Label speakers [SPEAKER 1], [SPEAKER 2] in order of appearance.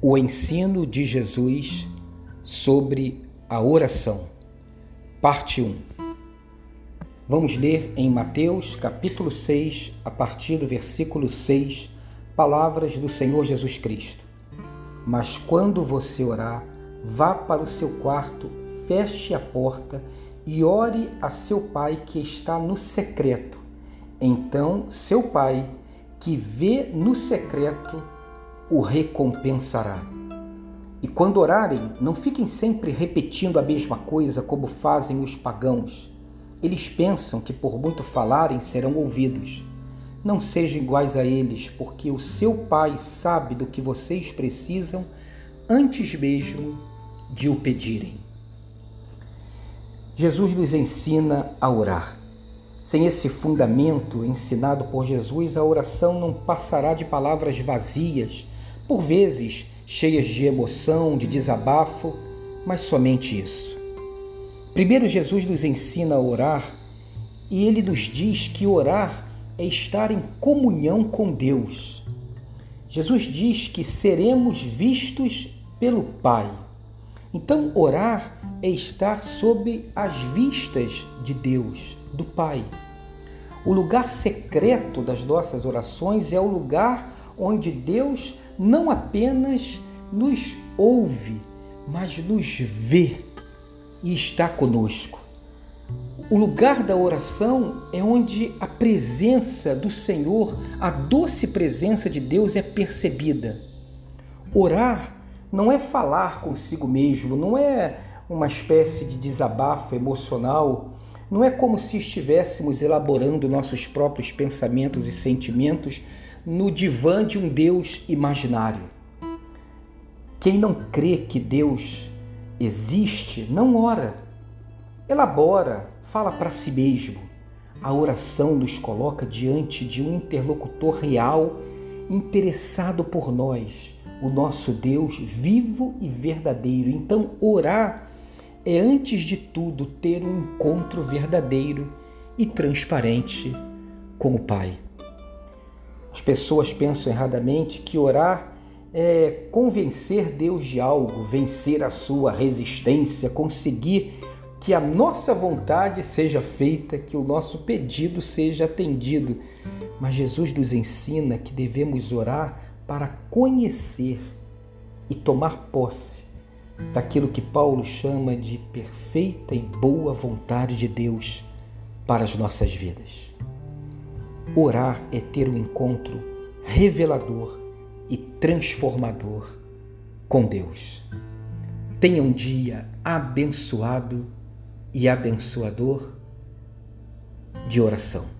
[SPEAKER 1] O ensino de Jesus sobre a oração, parte 1. Vamos ler em Mateus capítulo 6, a partir do versículo 6, palavras do Senhor Jesus Cristo. Mas quando você orar, vá para o seu quarto, feche a porta e ore a seu pai que está no secreto. Então, seu pai, que vê no secreto, o recompensará. E quando orarem, não fiquem sempre repetindo a mesma coisa como fazem os pagãos. Eles pensam que por muito falarem serão ouvidos. Não sejam iguais a eles, porque o seu Pai sabe do que vocês precisam antes mesmo de o pedirem. Jesus nos ensina a orar. Sem esse fundamento ensinado por Jesus, a oração não passará de palavras vazias por vezes cheias de emoção, de desabafo, mas somente isso. Primeiro, Jesus nos ensina a orar e ele nos diz que orar é estar em comunhão com Deus. Jesus diz que seremos vistos pelo Pai. Então, orar é estar sob as vistas de Deus, do Pai. O lugar secreto das nossas orações é o lugar onde Deus não apenas nos ouve, mas nos vê e está conosco. O lugar da oração é onde a presença do Senhor, a doce presença de Deus é percebida. Orar não é falar consigo mesmo, não é uma espécie de desabafo emocional, não é como se estivéssemos elaborando nossos próprios pensamentos e sentimentos no divã de um Deus imaginário. Quem não crê que Deus existe, não ora. Elabora, fala para si mesmo. A oração nos coloca diante de um interlocutor real, interessado por nós, o nosso Deus vivo e verdadeiro. Então, orar é, antes de tudo, ter um encontro verdadeiro e transparente com o Pai. As pessoas pensam erradamente que orar é convencer Deus de algo, vencer a sua resistência, conseguir que a nossa vontade seja feita, que o nosso pedido seja atendido. Mas Jesus nos ensina que devemos orar para conhecer e tomar posse daquilo que Paulo chama de perfeita e boa vontade de Deus para as nossas vidas. Orar é ter um encontro revelador e transformador com Deus. Tenha um dia abençoado e abençoador de oração.